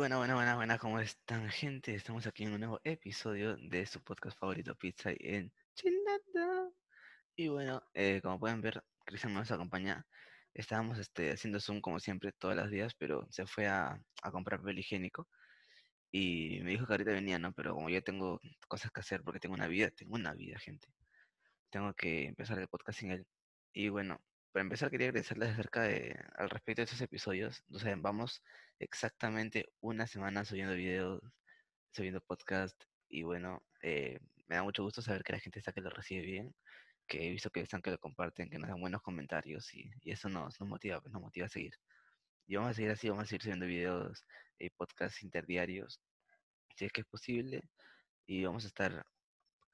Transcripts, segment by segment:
Bueno, bueno, bueno, bueno, ¿cómo están, gente? Estamos aquí en un nuevo episodio de su podcast favorito, Pizza en Chilada. Y bueno, eh, como pueden ver, Cristian nos acompaña. Estábamos este, haciendo Zoom como siempre todos los días, pero se fue a, a comprar papel higiénico. Y me dijo que ahorita venía, ¿no? Pero como yo tengo cosas que hacer porque tengo una vida, tengo una vida, gente. Tengo que empezar el podcast sin él. Y bueno, para empezar quería agradecerles acerca de, al respecto de estos episodios. O sea, vamos exactamente una semana subiendo videos, subiendo podcast. Y bueno, eh, me da mucho gusto saber que la gente está que lo recibe bien, que he visto que están que lo comparten, que nos dan buenos comentarios y, eso nos, nos motiva, nos motiva a seguir. Y vamos a seguir así, vamos a seguir subiendo videos y podcasts interdiarios, si es que es posible. Y vamos a estar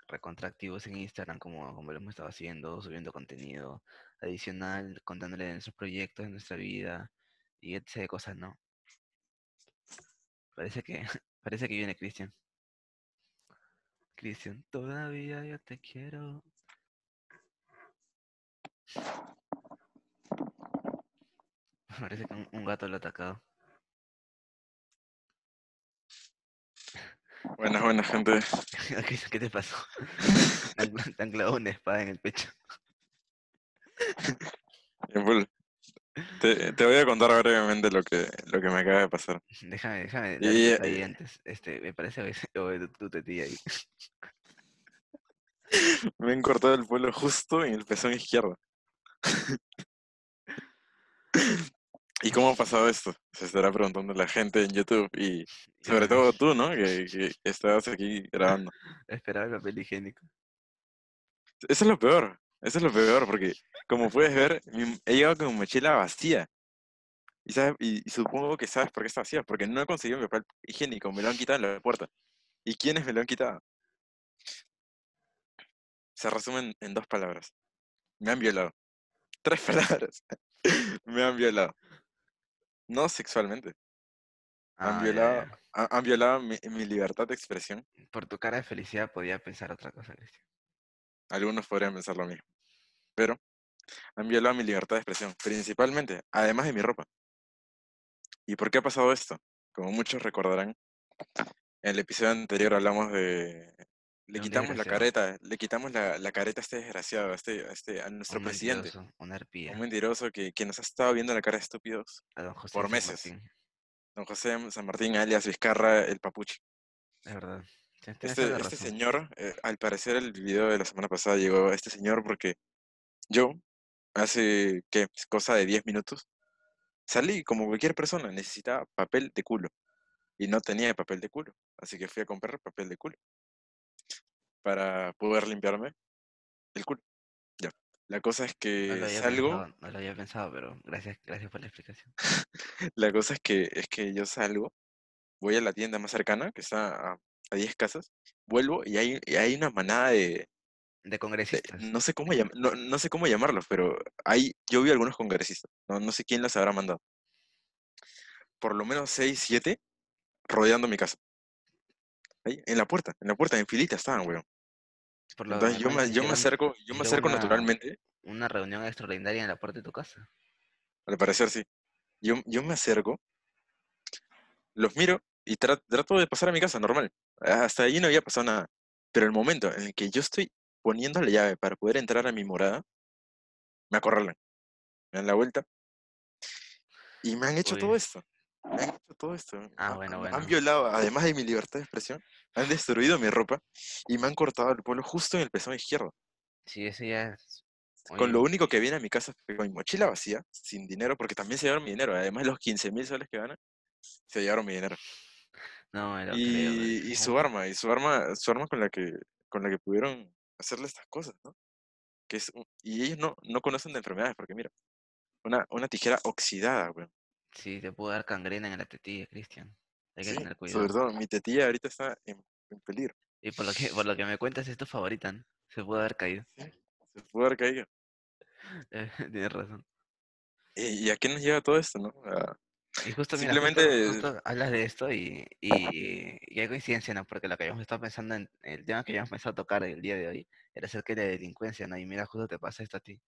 recontractivos en Instagram como, como lo hemos estado haciendo, subiendo contenido adicional, contándole de nuestros proyectos, de nuestra vida y etc. de cosas, ¿no? Parece que, parece que viene Cristian. Cristian, todavía yo te quiero. Parece que un, un gato lo ha atacado. Buenas, buenas, gente. Cristian, ¿qué te pasó? Te han clavado una espada en el pecho. Te, te voy a contar brevemente lo que, lo que me acaba de pasar. Déjame, déjame Y- darte y- ahí antes. Este, me parece que tu tetilla ahí. Me han cortado el pelo justo en el pezón izquierdo. ¿Y cómo ha pasado esto? Se estará preguntando la gente en YouTube y sobre todo tú, ¿no? Que, que estabas aquí grabando. Esperaba el papel higiénico. Eso es lo peor. Eso es lo peor, porque como puedes ver, he llegado con mi mochila vacía. Y, sabes, y, y supongo que sabes por qué está vacía, porque no he conseguido mi papel higiénico, me lo han quitado en la puerta. ¿Y quiénes me lo han quitado? Se resumen en dos palabras. Me han violado. Tres palabras. me han violado. No sexualmente. Han Ah, violado, han violado mi, mi libertad de expresión. Por tu cara de felicidad podía pensar otra cosa, Cristian. Algunos podrían pensar lo mismo. Pero han violado mi libertad de expresión, principalmente, además de mi ropa. ¿Y por qué ha pasado esto? Como muchos recordarán, en el episodio anterior hablamos de... Le un quitamos la careta, le quitamos la, la careta a este desgraciado, a, este, a, este, a nuestro Un presidente, una arpía. un mentiroso que, que nos ha estado viendo la cara de estúpidos, por meses. Martín, don José San Martín, alias Vizcarra, el papuchi. Es verdad. Este, este señor, eh, al parecer el video de la semana pasada llegó a este señor porque yo, hace, ¿qué? Cosa de 10 minutos, salí como cualquier persona, necesitaba papel de culo. Y no tenía papel de culo. Así que fui a comprar papel de culo. Para poder limpiarme el culo. Ya. La cosa es No que había salgo, pensado, no lo había pensado, pero gracias, gracias por la explicación. la cosa es que, es que yo salgo, voy a la tienda más cercana, que está a, a 10 casas, vuelvo y hay, y hay una manada de, De congresistas. no sé cómo llam- no, no sé cómo llamarlos, pero hay, yo vi algunos congresistas, no, no sé quién los habrá mandado. Por lo menos 6, 7 rodeando mi casa. Ahí, en la puerta, en la puerta, en filita estaban, weón. Por Entonces yo me, yo me acerco, yo me acerco una- naturalmente, Una reunión extraordinaria en la puerta de tu casa. al parecer sí. Yo, yo me acerco, los miro y tra- trato de pasar a mi casa normal. Hasta allí no había pasado nada. Pero el momento en el que yo estoy poniendo la llave para poder entrar a mi morada, me acorralan. Me dan la vuelta. Y me han hecho todo Uy. esto. Me han hecho todo esto. Ah, Han- bueno, bueno. han violado, además de mi libertad de expresión, han destruido mi ropa y me han cortado el pelo justo en el pezón izquierdo. Sí, eso ya es. Con lo único que viene a mi casa fue con mi mochila vacía, sin dinero, porque también se llevaron mi dinero. Además de los 15 mil soles que ganan, se llevaron mi dinero. No, me lo creo. Y, pero y su arma, y su arma, su arma con la que, con la que pudieron hacerle estas cosas, ¿no? Que es, un- y ellos no, no conocen de enfermedades, porque mira, una, una tijera oxidada, weón. Sí, te puede dar gangrena en la tetilla, Cristian. Hay que Sí, tener sobre cuidado. todo, mi tetilla ahorita está en, en peligro. Y por lo que, por lo que me cuentas, es tu favorita, ¿no? Se puede haber caído. Se pudo haber caído. Eh, Tienes razón. ¿Y, y a qué nos lleva todo esto, no? A- Y justo, mira, Simplemente- justo hablas de esto y, y, y hay coincidencia, ¿no? Porque lo que habíamos estado pensando en el tema que habíamos empezado a tocar el día de hoy era acerca de la delincuencia, ¿no? Y mira, justo te pasa esto a ti.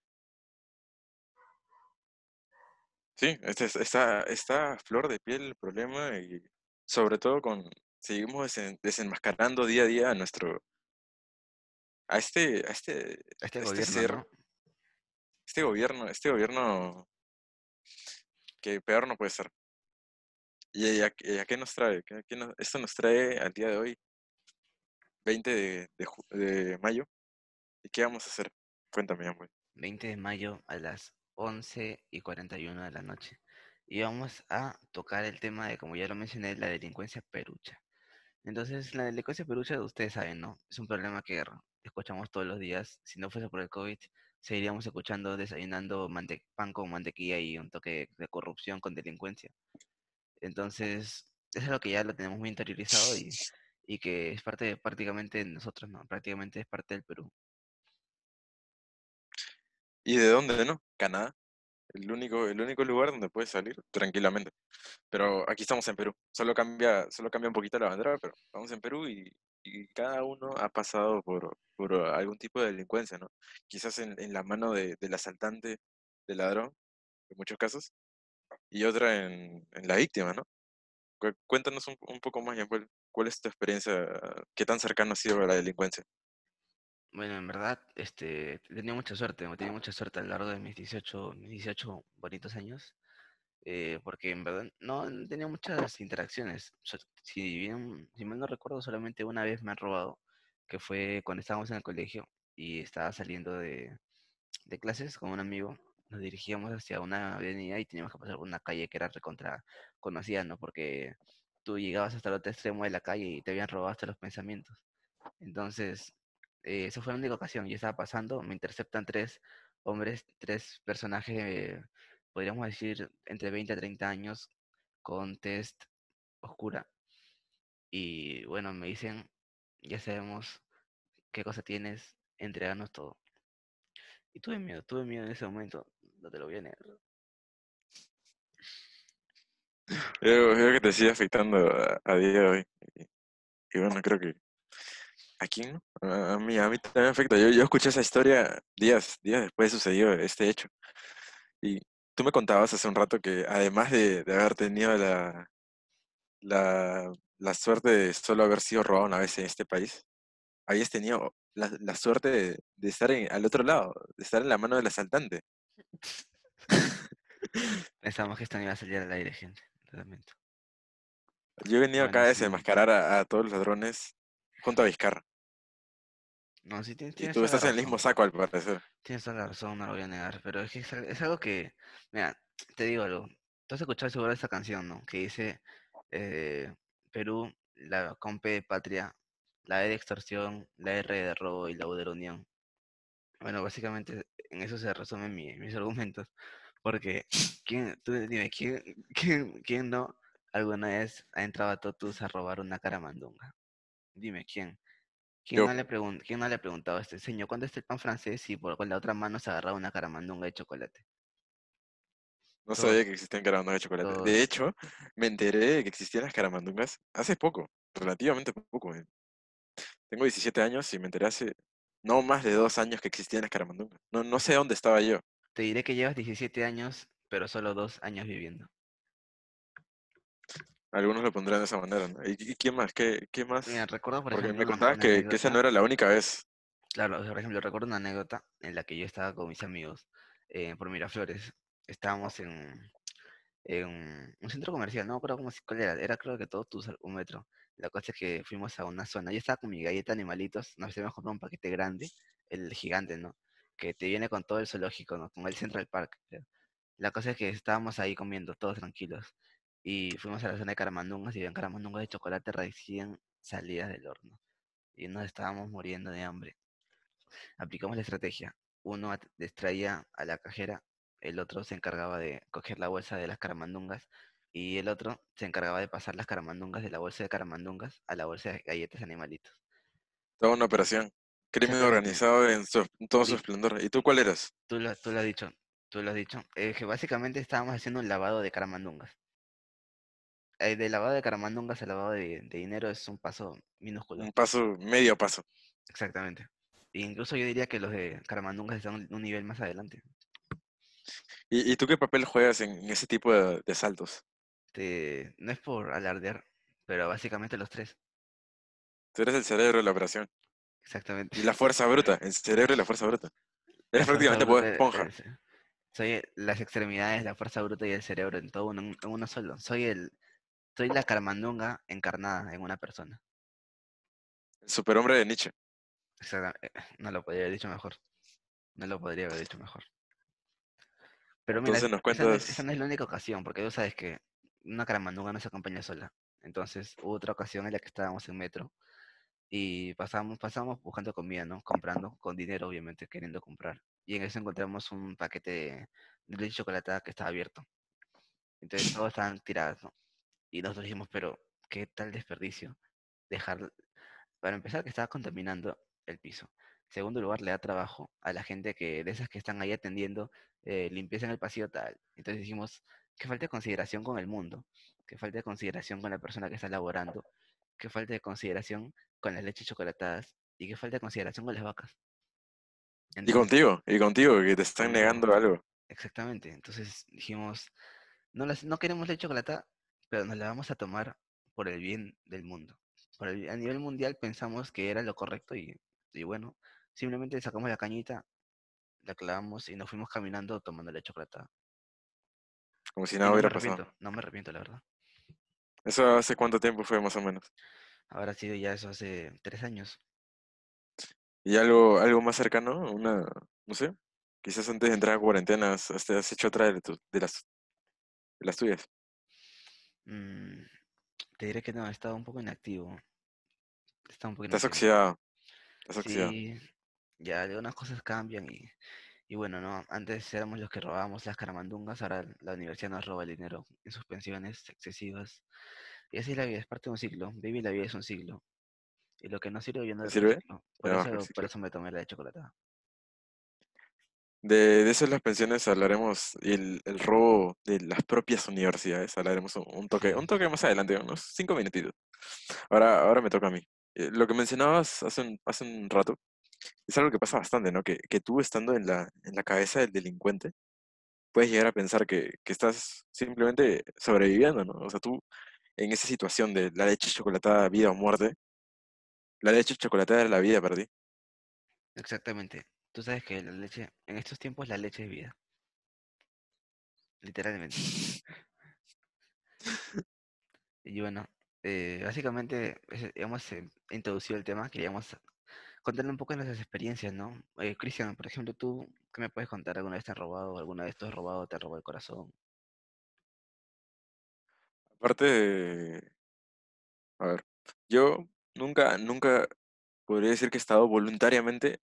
sí, este es- está, está a flor de piel el problema y sobre todo con, seguimos desen- desenmascarando día a día a nuestro, a este, a este, Este a este gobierno, ser, ¿no? este gobierno, este gobierno que peor no puede ser. ¿Y a, y a qué nos trae? ¿Qué- qué esto nos trae al día de hoy, 20 de, de mayo. ¿Y qué vamos a hacer? Cuéntame, Amway. 20 de mayo a las 11 y 41 de la noche. Y vamos a tocar el tema de, como ya lo mencioné, la delincuencia perucha. Entonces, la delincuencia perucha, ustedes saben, ¿no? Es un problema que escuchamos todos los días. Si no fuese por el COVID, seguiríamos escuchando, desayunando pan con mantequilla y un toque de corrupción con delincuencia. Entonces, es algo que ya lo tenemos muy interiorizado y, y que es parte de prácticamente de nosotros, ¿no? Prácticamente es parte del Perú. ¿Y de dónde no? Canadá. El único, el único lugar donde puedes salir tranquilamente. Pero aquí estamos en Perú. Solo cambia, solo cambia un poquito la bandera, pero estamos en Perú y, y cada uno ha pasado por, por algún tipo de delincuencia, ¿no? Quizás en, en la mano de, del asaltante, del ladrón, en muchos casos, y otra en, en la víctima, ¿no? Cu- Cuéntanos un, un poco más, Jean-Paul, ¿cuál es tu experiencia? ¿Qué tan cercano ha sido a la delincuencia? Bueno, en verdad, este, he tenido mucha suerte, he tenido mucha suerte a lo largo de mis 18, mis 18 bonitos años, eh, porque en verdad no he tenido muchas interacciones. Si bien, si mal no recuerdo, solamente una vez me han robado, que fue cuando estábamos en el colegio y estaba saliendo de, de clases con un amigo, nos dirigíamos hacia una avenida y teníamos que pasar por una calle que era recontra conocida, ¿no? Porque tú llegabas hasta el otro extremo de la calle y te habían robado hasta los pensamientos. Entonces, eh, esa fue la única ocasión. Yo estaba pasando, me interceptan tres hombres, tres personajes, eh, podríamos decir, entre 20 a 30 años, con test oscura. Y bueno, me dicen, ya sabemos qué cosa tienes, entreganos todo. Y tuve miedo, tuve miedo en ese momento, no te lo voy a negar. Creo, creo que te sigue afectando a, día de hoy. Y, bueno, creo que ¿A quién? no? A, mí, a mí también afecta. Yo, yo escuché esa historia días, días después sucedió este hecho. Y tú me contabas hace un rato que además de, de haber tenido la, la, la suerte de solo haber sido robado una vez en este país, habías tenido la, la suerte de, de estar en, al otro lado, de estar en la mano del asaltante. Pensamos que esto no iba a salir al aire, gente. Lamento. Yo he venido acá a Bueno, desenmascarar a, a todos los ladrones junto a Vizcarra. No, sí tienes, Y tú estás en el mismo saco, al parecer. Tienes toda la razón, no lo voy a negar, pero es que es, al- es algo que, mira, te digo algo, tú has escuchado seguro esta canción, ¿no? Que dice, eh, Perú, la comp de patria, la E de extorsión, la R de robo y la U de la unión. Bueno, básicamente en eso se resumen mi- mis argumentos, porque, ¿quién, tú dime, ¿quién, quién, quién no alguna vez ha entrado a Totus a robar una caramandunga? Dime, ¿quién? ¿Quién no le ¿Quién no le ha preguntado a este señor cuándo está el pan francés y por con la otra mano se agarraba una caramandunga de chocolate? no sabía que existían caramandugas de chocolate. De hecho, me enteré de que existían las caramandungas hace poco, relativamente poco. eh. Tengo 17 años y me enteré hace no más de dos años que existían las caramandungas. No, no sé dónde estaba yo. Te diré que llevas 17 años, pero solo dos años viviendo. Algunos lo pondrán de esa manera, ¿no? ¿Y, y quién más? ¿Qué, qué más? Mira, recuerdo, por Porque ejemplo, me contabas que, que esa no era la única vez. Claro, por ejemplo, recuerdo una anécdota en la que yo estaba con mis amigos eh, por Miraflores. Estábamos en, en un centro comercial, no me acuerdo cómo, cuál era, era creo que todo tu un metro. La cosa es que fuimos a una zona, yo estaba con mi galleta animalitos, nos habíamos comprado un paquete grande, el gigante, ¿no? Que te viene con todo el zoológico, ¿no? Con el Central Park, creo. La cosa es que estábamos ahí comiendo, todos tranquilos. Y fuimos a la zona de caramandungas y habían caramandungas de chocolate recién salidas del horno. Y nos estábamos muriendo de hambre. Aplicamos la estrategia. Uno distraía a la cajera, el otro se encargaba de coger la bolsa de las caramandungas y el otro se encargaba de pasar las caramandungas de la bolsa de caramandungas a la bolsa de galletas animalitos. Toda una operación. Crimen organizado en, su- en todo su Li- esplendor. ¿Y tú cuál eras? Tú lo, tú lo has dicho, tú lo has dicho. eh, que básicamente estábamos haciendo un lavado de caramandungas. Eh, de lavado de caramandungas a lavado de, de dinero es un paso minúsculo. Un paso, medio paso. Exactamente. E incluso yo diría que los de caramandungas están un- un nivel más adelante. ¿Y, y tú qué papel juegas en, en ese tipo de, de saltos? Te- no es por alardear, pero básicamente los tres. Tú eres el cerebro de la operación. Exactamente. Y la fuerza bruta, el cerebro y la fuerza bruta. Eres La prácticamente bruta Esponja. es- soy las extremidades, la fuerza bruta y el cerebro en todo uno, en uno solo. Soy el, soy la carmandunga encarnada en una persona. El superhombre de Nietzsche. Exacta- eh, No lo podría haber dicho mejor. No lo podría haber dicho mejor. Pero mira, Entonces nos esa no, es, cuentas- esa no es la única ocasión, porque tú sabes que una caramandunga no se acompaña sola. Entonces hubo otra ocasión en la que estábamos en metro y pasamos, pasamos buscando comida, ¿no? Comprando, con dinero obviamente, queriendo comprar. Y en eso encontramos un paquete de, de leche chocolatada que estaba abierto. Entonces todos estaban tirados, ¿no? Y nosotros dijimos, pero qué tal desperdicio dejar, para empezar, que estaba contaminando el piso. Segundo lugar, le da trabajo a la gente que, de esas que están ahí atendiendo, eh, limpieza en el pasillo tal. Entonces dijimos, que falta de consideración con el mundo, que falta de consideración con la persona que está laborando, que falta de consideración con las leches chocolatadas y que falta de consideración con las vacas. Y contigo, y contigo, que te están negando algo. Exactamente. Entonces dijimos, no, las, no queremos leche chocolatada, pero nos la vamos a tomar por el bien del mundo. Por el- a nivel mundial pensamos que era lo correcto y, y bueno, simplemente sacamos la cañita, la clavamos y nos fuimos caminando tomando leche chocolatada. Como si nada no me hubiera pasado. arrepiento, no me arrepiento, la verdad. ¿Eso hace cuánto tiempo fue más o menos? Habrá sido ya eso hace tres años. ¿Y algo, algo más cercano? Una, no sé, quizás antes de entrar a cuarentena has, has- has hecho otra de, tu- de las, de las tuyas. Mm, te diré que no, he estado un poco inactivo. He estado un poco Estás inactivo. oxidado, estás oxidado. Sí, ya algunas cosas cambian y, y bueno, ¿no? Antes éramos los que robábamos las caramandungas, ahora la universidad nos roba el dinero en sus pensiones excesivas. Y así es la vida, es parte de un ciclo. Vivir la vida es un ciclo. Y lo que no sirve, yo no ¿Te lo sirve? Por baja el eso, por eso me tomé la de chocolatada. De, de eso las pensiones hablaremos y el, el robo de las propias universidades, hablaremos un, un toque, un toque más adelante, unos cinco minutitos. Ahora, ahora me toca a mí. Eh, Lo que mencionabas hace un, hace un rato es algo que pasa bastante, ¿no? Que, que tú estando en la, en la cabeza del delincuente, puedes llegar a pensar que, que estás simplemente sobreviviendo, ¿no? O sea, tú en esa situación de la leche chocolatada, vida o muerte, la leche chocolatada era la vida para ti. Exactamente. Tú sabes que la leche, en estos tiempos la leche es vida. Literalmente. Y bueno, eh, básicamente hemos introducido el tema, queríamos contarle un poco de nuestras experiencias, ¿no? Eh, Cristian, por ejemplo, tú, ¿qué me puedes contar? ¿Alguna vez te han robado? ¿Alguna vez tú has robado? ¿Te ha robado el corazón? Aparte de, a ver, yo nunca, nunca podría decir que he estado voluntariamente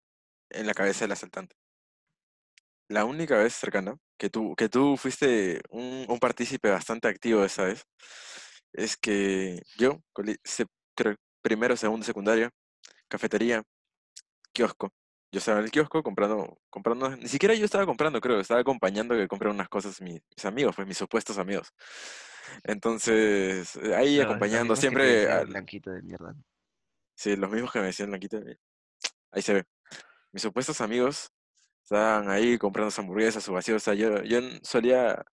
en la cabeza del asaltante. La única vez cercana que tú, que tú fuiste un, un partícipe bastante activo esa vez, es que yo, primero, segundo, secundaria, cafetería, kiosco. Yo estaba en el kiosco comprando, comprando, ni siquiera yo estaba comprando, creo, estaba acompañando que compren unas cosas mis, mis amigos, pues mis supuestos amigos. Entonces, eh, ahí acompañando siempre al- blanquito de mierda. Sí, los mismos que me decían Blanquita. eh, Ahí se ve. Mis supuestos amigos estaban ahí comprando hamburguesas, su vacío. O sea, yo, yo solía.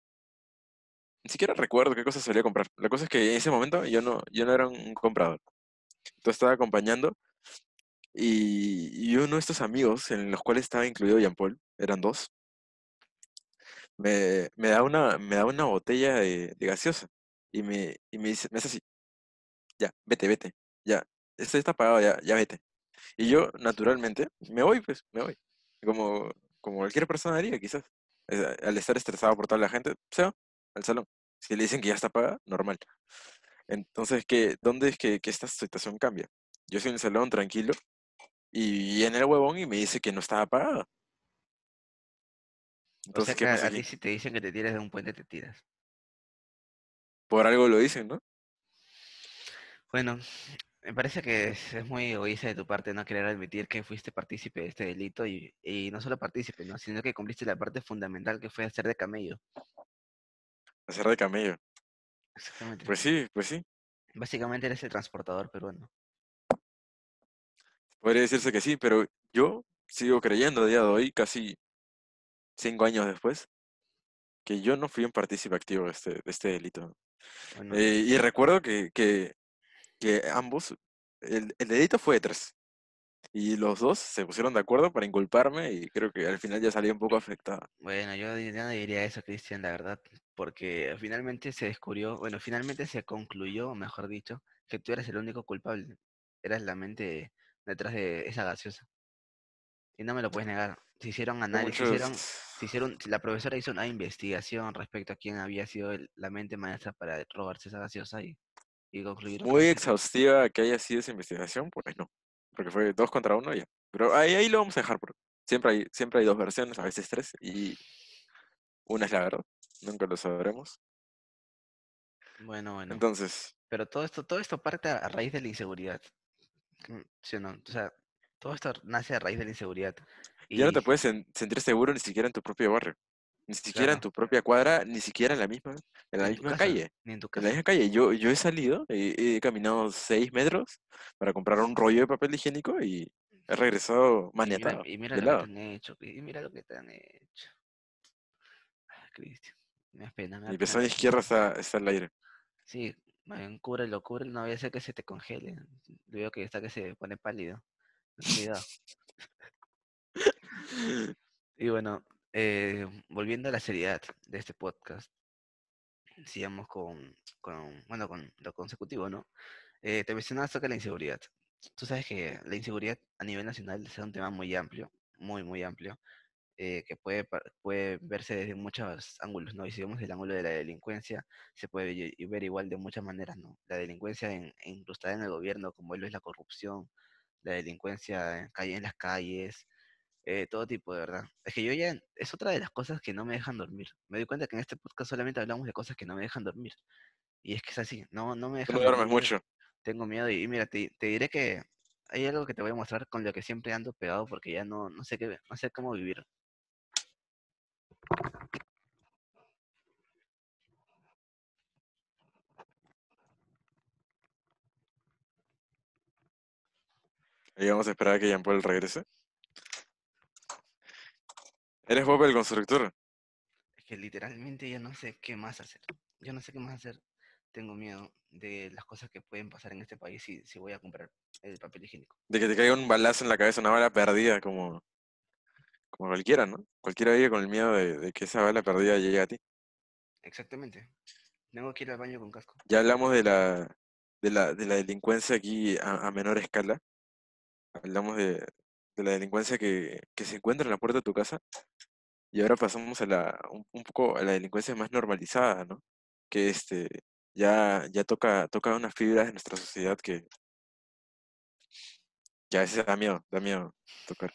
Ni siquiera recuerdo qué cosas solía comprar. La cosa es que en ese momento yo no, yo no era un comprador. Entonces estaba acompañando. Y, y uno de estos amigos, en los cuales estaba incluido Jean Paul, eran dos, me, me da una, me da una botella de, de gaseosa. Y me, y me dice, me hace así, ya, vete, vete, ya, esto está pagado, ya, ya vete. Y yo, naturalmente, me voy, pues, me voy. Como, como cualquier persona haría, quizás. Al estar estresado por toda la gente, se va al salón. Si le dicen que ya está pagada, normal. Entonces, ¿qué, ¿dónde es que, que esta situación cambia? Yo estoy en el salón tranquilo y viene el huevón y me dice que no estaba pagada. O sea Entonces, que si te dicen que te tires de un puente, te tiras. Por algo lo dicen, ¿no? Bueno, me parece que es, es muy egoísta de tu parte no querer admitir que fuiste partícipe de este delito y, y no solo partícipe, ¿no? sino que cumpliste la parte fundamental que fue hacer de camello. Hacer de camello. Exactamente. Pues sí, pues sí. Básicamente eres el transportador peruano. Podría decirse que sí, pero yo sigo creyendo a día de hoy, casi cinco años después, que yo no fui un partícipe activo de este, de este delito. Bueno, Eh, y recuerdo que, que que ambos, el, el delito fue de tres. Y los dos se pusieron de acuerdo para inculparme y creo que al final ya salí un poco afectado. Bueno, yo no diría eso, Cristian, la verdad, porque finalmente se descubrió, bueno, finalmente se concluyó, mejor dicho, que tú eras el único culpable. Eras la mente detrás de esa gaseosa. Y no me lo puedes negar. Se hicieron análisis, se hicieron, se hicieron, la profesora hizo una investigación respecto a quién había sido el- la mente maestra para robarse esa gaseosa y, y concluyeron que muy exhaustiva que haya sido esa investigación, pues no, porque fue dos contra uno ya. Pero ahí, ahí lo vamos a dejar, porque siempre hay, siempre hay dos versiones, a veces tres, y una es la verdad, nunca lo sabremos. Bueno, bueno. Entonces, Pero todo esto, todo esto parte a raíz de la inseguridad. Mm, ¿Sí o no? O sea, todo esto nace a raíz de la inseguridad. ya no Y te puedes sen- sentir seguro ni siquiera en tu propio barrio, ni siquiera en tu propia cuadra, ni siquiera en la misma, en la en misma casa, calle. ni en tu En la misma calle, yo, yo he salido, he, he caminado seis metros para comprar un rollo de papel higiénico y he regresado Y mira, maniatado, y mira lo que te han hecho, y mira lo que te han hecho. Ah, Cristian, me da pena, Mi pezón situación. está, está al aire. Sí, bien, cúbrelo, cúbrelo, no vaya a ser que se te congele. Veo que está que se pone pálido. Cuidado. Y bueno, eh, volviendo a la seriedad de este podcast, sigamos con, con, bueno, con lo consecutivo, ¿no? Eh, te mencionaba acerca de la inseguridad. Tú sabes que la inseguridad a nivel nacional es un tema muy amplio, muy, muy amplio, eh, que puede, puede verse desde muchos ángulos, ¿no? Y si vemos el ángulo de la delincuencia, se puede ver igual de muchas maneras, ¿no? La delincuencia en, incrustada en el gobierno, como lo es la corrupción, la delincuencia en, calle, en las calles, eh, todo tipo, de verdad. Es que yo ya, es otra de las cosas que no me dejan dormir. Me doy cuenta que en este podcast solamente hablamos de cosas que no me dejan dormir. Y es que es así, no, no me no dejan duermes dormir, mucho. tengo miedo y, y mira, te, te diré que hay algo que te voy a mostrar con lo que siempre ando pegado porque ya no, no sé qué, no sé cómo vivir. Ahí vamos a esperar a que Jean Paul regrese. Eres Bob el constructor. Es que literalmente ya no sé qué más hacer. Yo no sé qué más hacer. Tengo miedo de las cosas que pueden pasar en este país si, si voy a comprar el papel higiénico. De que te caiga un balazo en la cabeza, una bala perdida, como, como cualquiera, ¿no? Cualquiera vive con el miedo de, de que esa bala perdida llegue a ti. Exactamente. Tengo que ir al baño con casco. Ya hablamos de la, de la, de la delincuencia aquí a, a menor escala. Hablamos de, de la delincuencia que, que se encuentra en la puerta de tu casa. Y ahora pasamos a la, un, un poco a la delincuencia más normalizada, ¿no? Que este, ya, ya toca, toca unas fibras de nuestra sociedad que, que a veces da miedo, da miedo tocar.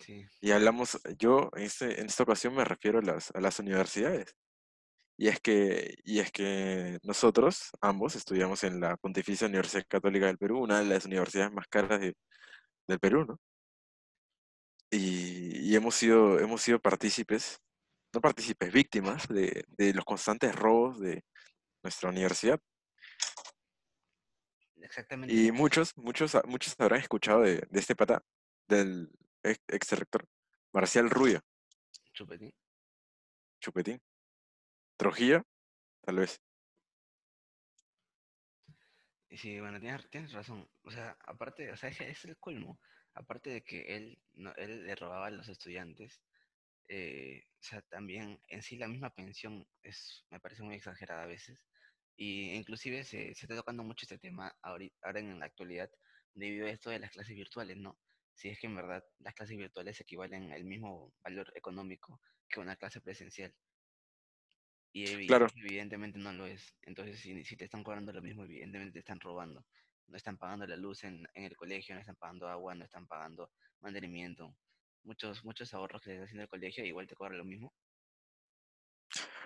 Sí. Y hablamos, yo en, este, en esta ocasión me refiero a las, a las universidades. Y es que, y es que nosotros, ambos, estudiamos en la Pontificia Universidad Católica del Perú, una de las universidades más caras de- del Perú, ¿no? Y, y hemos sido, hemos sido partícipes, no partícipes, víctimas de, de los constantes robos de nuestra universidad. Exactamente. Y muchos, muchos, muchos habrán escuchado de, de este pata, del ex, ex rector, Marcial Rubio, Chupetín. Chupetín. Trujillo, tal vez. Y sí, bueno, tienes, razón. O sea, aparte, o sea, ese es el colmo. Aparte de que él, no, él le robaba a los estudiantes, eh, o sea, también en sí la misma pensión es, me parece muy exagerada a veces. Y inclusive se, se está tocando mucho este tema ahori- ahora en la actualidad debido a esto de las clases virtuales, ¿no? Si es que en verdad las clases virtuales equivalen al mismo valor económico que una clase presencial. Y, es Claro, evidentemente no lo es. Entonces, si, si te están cobrando lo mismo, evidentemente te están robando. No están pagando la luz en, en el colegio, no están pagando agua, no están pagando mantenimiento. Muchos, muchos ahorros que le está haciendo el colegio, igual te cobran lo mismo.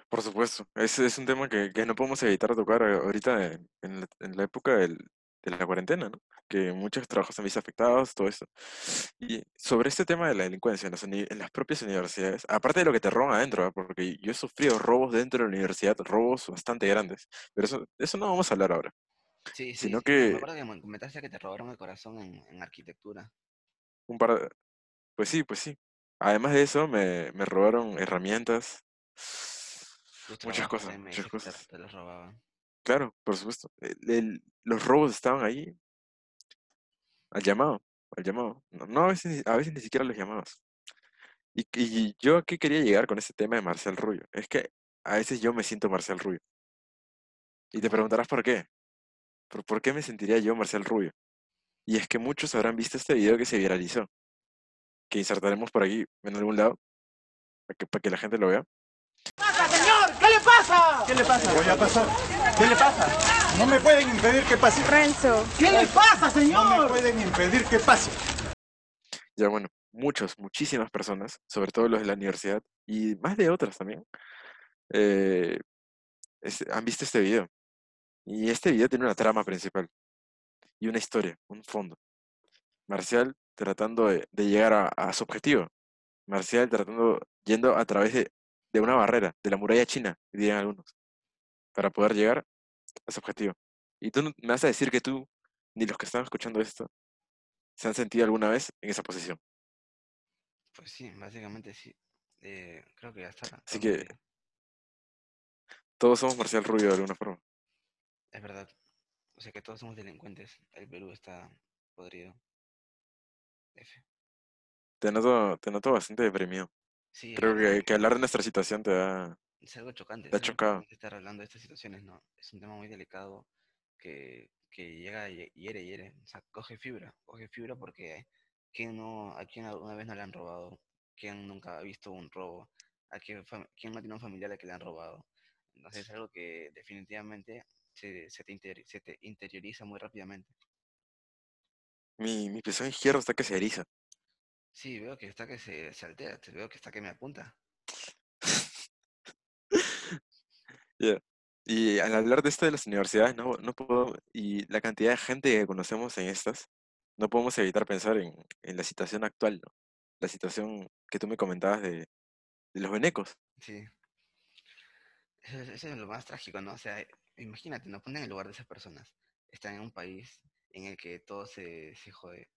por supuesto. Ese es un tema que, que no podemos evitar tocar a- ahorita en, en la, en la época del- de la cuarentena, ¿no? Que muchos trabajos han visto afectados, todo eso. Y sobre este tema de la delincuencia en las, en las propias universidades, aparte de lo que te roban adentro, ¿ah? porque yo he sufrido robos dentro de la universidad, robos bastante grandes, pero eso, eso no vamos a hablar ahora, Sí, sí, sino sí. Me me que acuerdo que me comentaste que te robaron el corazón en, en arquitectura. un par de... Pues sí, pues sí. Además de eso, me, me robaron herramientas, muchas cosas, muchas que te, cosas. te los robaban. Claro, por supuesto. El- el- los robos estaban ahí al llamado, al llamado. No, no, a veces, ni- a veces ni siquiera los llamabas. Y, y yo a qué quería llegar con este tema de Marcial Rubio. Es que a veces yo me siento Marcial Rubio. Y te preguntarás por qué. ¿Por, por qué me sentiría yo Marcial Rubio? Y es que muchos habrán visto este video que se viralizó, que insertaremos por aquí en algún lado, para que, para que la gente lo vea. pasa, señor? ¿Qué le pasa? ¿Qué le pasa? Voy a pasar. ¿Qué le pasa? No me pueden impedir que pase. Renzo, ¿Qué le pasa, No me señor? pueden impedir que pase. Ya bueno, muchos, muchísimas personas, sobre todo los de la universidad y más de otras también, eh, es- han visto este video. Y este video tiene una trama principal y una historia, un fondo. Marcial tratando de, de llegar a, a su objetivo. Marcial tratando, yendo a través de, de una barrera, de la muralla china, dirían algunos, para poder llegar a su objetivo. Y tú no- me vas a decir que tú, ni los que están escuchando esto, se han sentido alguna vez en esa posición. Pues sí, básicamente sí. Eh, creo que ya está. Así que- bien. Todos somos Marcial Rubio de alguna forma. Es verdad. O sea que todos somos delincuentes. El Perú está podrido. F. Te noto, te noto bastante deprimido. Sí, Creo que hablar de nuestra situación te da... es algo chocante. te ha es algo chocado. estar hablando de estas situaciones, ¿no? Es un tema muy delicado que, que llega y hiere, hiere. O sea, coge fibra. Coge fibra porque ¿quién no, a quién alguna vez no le han robado? ¿Quién nunca ha visto un robo? ¿A quién, quién no tiene un familiar al que le han robado? Entonces es algo que definitivamente se, se, te, interi- se te interioriza muy rápidamente. Mi, mi pezón izquierdo está que se eriza. Sí, veo que está que se, se altera, te veo que está que me apunta. Ya. Y al hablar de esto de las universidades, no, no puedo, y la cantidad de gente que conocemos en estas, no podemos evitar pensar en, en la situación actual, ¿no? La situación que tú me comentabas de, de los venecos. Sí. Eso es, lo más trágico, ¿no? O sea, imagínate, nos ponen en el lugar de esas personas. Están en un país en el que todo se, se jode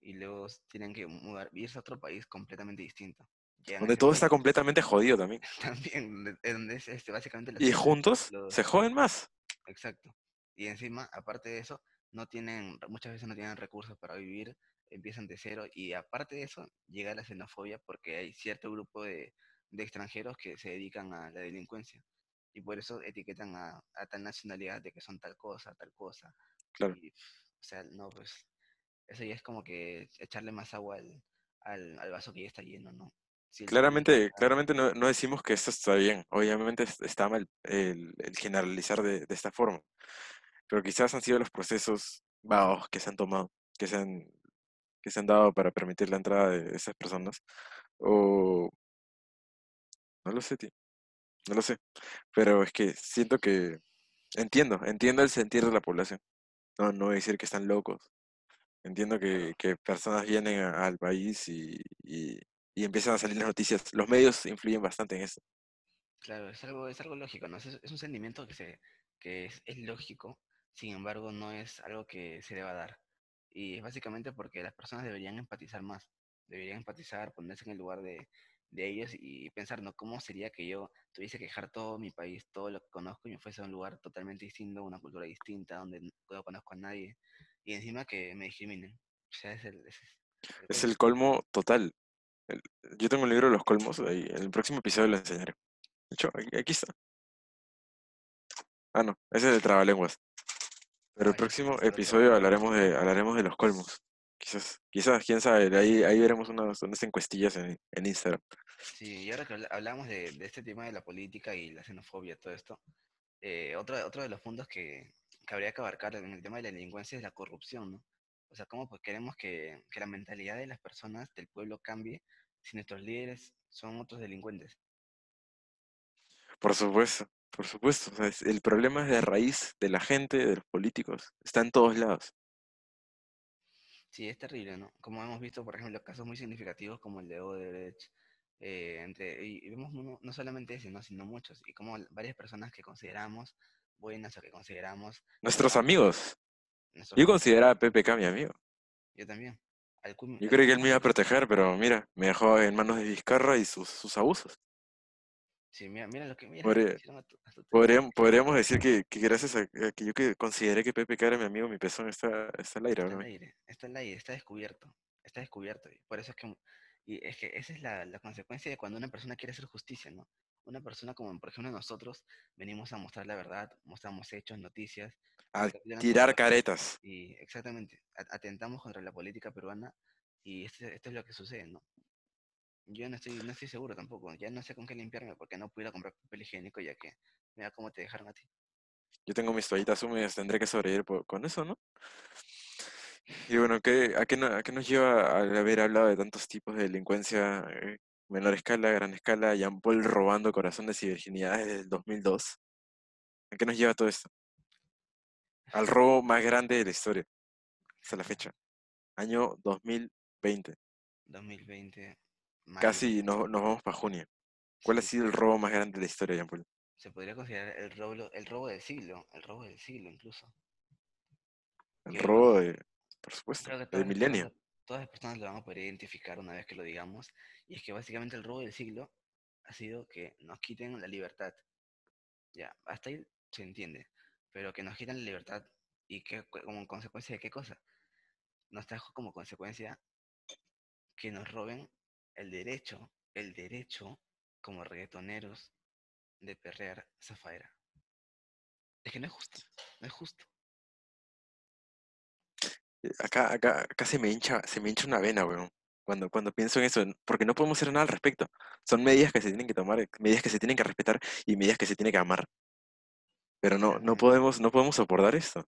y luego tienen que mudar, irse a otro país completamente distinto. Donde todo está completamente jodido también. también, donde, es este, básicamente Y juntos los- se joden más. Exacto. Y encima, aparte de eso, no tienen, muchas veces no tienen recursos para vivir, empiezan de cero y aparte de eso, llega la xenofobia porque hay cierto grupo de, de extranjeros que se dedican a la delincuencia y por eso etiquetan a, a tal nacionalidad de que son tal cosa, tal cosa. Claro. Y, o sea, no, pues eso ya es como que echarle más agua al, al, al vaso que ya está lleno, ¿no? Claramente, claramente no, no decimos que esto está bien. Obviamente es- está mal el, el generalizar de, de esta forma. Pero quizás han sido los procesos vagos que se han tomado, que se han, que se han dado para permitir la entrada de esas personas. O no lo sé, tío. No lo sé. Pero es que siento que entiendo, entiendo el sentir de la población. No, no voy a decir que están locos. Entiendo que, que personas vienen a- al país y, y, y empiezan a salir las noticias. Los medios influyen bastante en eso. Claro, es algo, es algo lógico, ¿no? Es, es un sentimiento que, se, que es, es lógico, sin embargo, no es algo que se deba dar. Y es básicamente porque las personas deberían empatizar más, deberían empatizar, ponerse en el lugar de, de ellos y pensar, ¿no? ¿Cómo sería que yo tuviese que dejar todo mi país, todo lo que conozco y me fuese a un lugar totalmente distinto, una cultura distinta, donde no conozco a nadie, y encima que me discriminen? O sea, es el... Es, Es colmo. el colmo total. El- yo tengo un libro de los colmos, ahí, en el próximo episodio lo enseñaré. De hecho, aquí, aquí está. Ah, no, ese es de Trabalenguas. Pero el próximo episodio hablaremos de, hablaremos de los colmos. Quizás, quizás, quién sabe, ahí, ahí veremos unas, unas encuestillas en, en Instagram. Sí, y ahora que habla- hablamos de, de este tema de la política y la xenofobia, todo esto, eh, otro, otro de los puntos que, que habría que abarcar en el tema de la delincuencia es la corrupción, ¿no? O sea, ¿cómo pues queremos que, que la mentalidad de las personas, del pueblo, cambie si nuestros líderes son otros delincuentes? Por supuesto, por supuesto. o sea, es- el problema es de raíz de la gente, de los políticos. Está en todos lados. Sí, es terrible, ¿no? Como hemos visto, por ejemplo, casos muy significativos como el de Odebrecht, eh, entre, y, vemos no, no solamente ese, ¿no? sino muchos, y como varias personas que consideramos buenas o que consideramos Nuestros amigos. Yo consideraba a PPK mi amigo. yo también. Al Yo al creí que él me iba a proteger, pero mira, me dejó en manos de Vizcarra y sus, sus abusos. Sí, mira, mira lo que mira, Podría- a tu- a tu- Podríamos, podríamos decir que, que gracias a, a que yo que consideré que Pepe era mi amigo, mi pezón está, está al aire, Está al ¿no? aire, está al aire, está descubierto, está descubierto. Y por eso es que, y es que esa es la, la consecuencia de cuando una persona quiere hacer justicia, ¿no? Una persona como, por ejemplo, nosotros venimos a mostrar la verdad, mostramos hechos, noticias. A tirar caretas. Y exactamente, atentamos contra la política peruana y esto, esto es lo que sucede, ¿no? Yo no estoy, no estoy seguro tampoco, ya no sé con qué limpiarme porque no pudiera comprar papel higiénico ya que mira cómo te dejaron a ti. Yo tengo mis toallitas húmedas, tendré que sobrevivir con eso, ¿no? Y bueno, ¿qué, a, qué, a qué nos lleva al haber hablado de tantos tipos de delincuencia, eh, menor escala, gran escala, Jean Paul robando corazones y virginidades desde el 2002? ¿A qué nos lleva todo esto? Al robo más grande de la historia, hasta la fecha. Año 2020. 2020, mayo, Casi nos, nos vamos para junio. ¿Cuál ha sido el robo más grande de la historia, Jean Paul? se podría considerar el robo, el robo del siglo, el robo del siglo incluso. El robo de, por supuesto, del milenio. todas las personas lo van a poder identificar una vez que lo digamos. Y es que básicamente el robo del siglo ha sido que nos quiten la libertad. Ya, hasta ahí se entiende. Pero que nos quiten la libertad y que como consecuencia de qué cosa? Nos trajo como consecuencia que nos roben el derecho, el derecho como reggaetoneros de perrear zafaera. Es que no es justo, no es justo. Eh, Acá, acá, acá se me hincha, se me hincha una vena, weón. Cuando, cuando pienso en eso, porque no podemos hacer nada al respecto. Son medidas que se tienen que tomar, medidas que se tienen que respetar y medidas que se tienen que amar. Pero no, no podemos, no podemos soportar esto.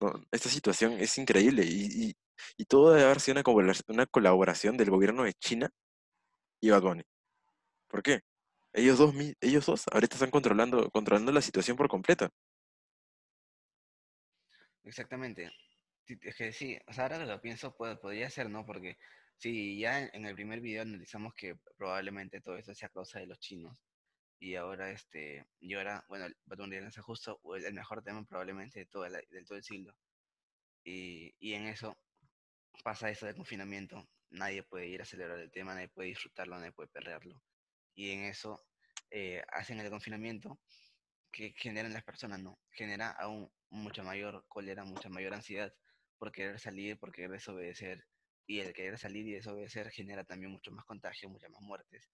No, esta situación es increíble y, y, y todo debe haber sido una, una colaboración del gobierno de China y Bad Bunny. ¿Por qué? Ellos dos, ellos dos ahorita están controlando, controlando la situación por completo. Exactamente. Es que sí, o sea, ahora que lo pienso, podría ser, ¿no? Porque si ya en, el primer video analizamos que probablemente todo esto sea causa de los chinos, y ahora, este, y ahora, bueno, Bad Bunny lanza justo el, mejor tema probablemente de todo el, todo el siglo. Y, y en eso pasa eso de confinamiento, nadie puede ir a celebrar el tema, nadie puede disfrutarlo, nadie puede perrearlo. Y en eso eh, hacen el confinamiento que generan las personas, ¿no? Genera aún mucha mayor cólera, mucha mayor ansiedad por querer salir, por querer desobedecer. Y el querer salir y desobedecer genera también mucho más contagio, muchas más muertes,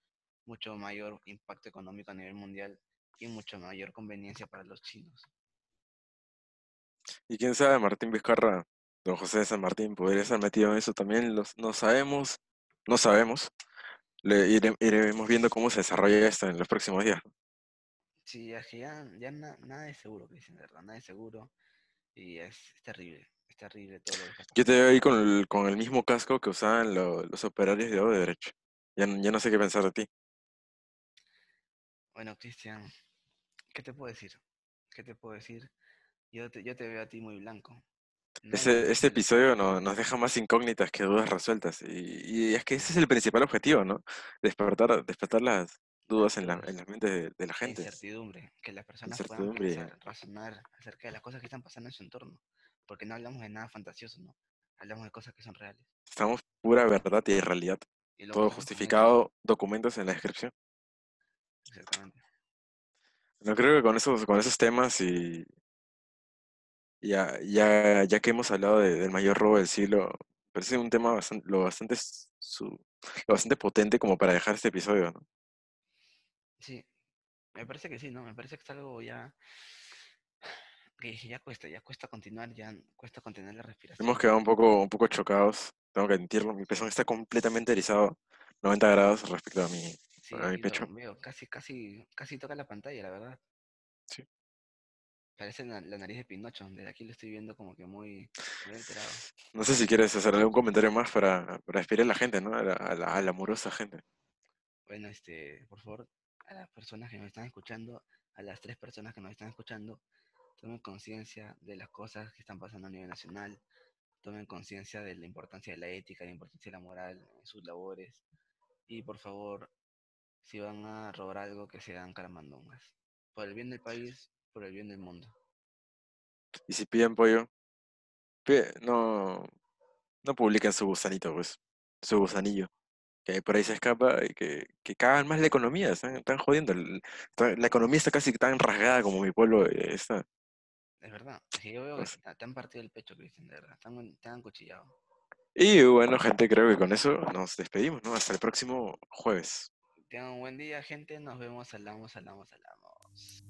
mucho mayor impacto económico a nivel mundial y mucha mayor conveniencia para los chinos. Y quién sabe, Martín Vizcarra, don José de San Martín, podría estar metido en eso también. Los, no sabemos, no sabemos. Le ire- iremos viendo cómo se desarrolla esto en los próximos días. Sí, es que ya, ya na- nada es seguro, de verdad, nada es seguro. Y es, es terrible, terrible todo lo que Yo te veo ahí con el, con el mismo casco que usaban lo- los operarios de Odebrecht. Ya, ya no sé qué pensar de ti. Bueno, Cristian, ¿qué te puedo decir? ¿Qué te puedo decir? Yo te, yo te veo a ti muy blanco. No este episodio no- nos deja más incógnitas que dudas resueltas. Y, y es que ese es el principal objetivo, ¿no? Despertar, despertar las dudas en, la, en las mentes de, de la la gente. incertidumbre, que las personas puedan pensar, razonar acerca de las cosas que están pasando en su entorno. Porque no hablamos de nada fantasioso, ¿no? Hablamos de cosas que son reales. Estamos pura verdad y realidad. Y Todo justificado, documentos en la descripción. Exactamente. No creo que con esos, con esos temas y ya, ya, ya que hemos hablado de- del mayor robo del siglo, parece un tema bastante, lo bastante, su, lo bastante potente como para dejar este episodio, ¿no? Sí, me parece que sí, ¿no? Me parece que es algo ya... Que ya cuesta, ya cuesta continuar, ya cuesta contener la respiración. Hemos quedado un poco, un poco chocados, tengo que admitirlo. Mi pezón está completamente erizado, 90 grados respecto a mi, Sí, a mi aquí lo pecho. veo, casi, casi, casi toca la pantalla, la verdad. Sí. Parece la, la nariz de Pinocho, desde aquí lo estoy viendo como que muy, muy alterado. No sé si quieres hacer algún comentario más para, para despedir a la gente, ¿no? A la, a la, a la amorosa gente. Bueno, este, por favor, a las personas que nos están escuchando, a las tres personas que nos están escuchando, tomen conciencia de las cosas que están pasando a nivel nacional, tomen conciencia de la importancia de la ética, de la importancia de la moral en sus labores, y por favor, si van a robar algo, que sean caramandongas. Por el bien del país, por el bien del mundo. Y si piden pollo, no, no publiquen su gusanito, pues, su gusanillo. que por ahí se escapa y que, que cagan más la economía, están, están jodiendo. está- la economía está casi tan rasgada como mi pueblo eh, está. Es verdad. Yo veo que Pues- te han partido el pecho, Cristian, de verdad. Te han, te han cuchillado. Y bueno, gente, creo que con eso nos despedimos, ¿no? Hasta el próximo jueves. Tengan un buen día, gente. Nos vemos, hablamos, hablamos, hablamos.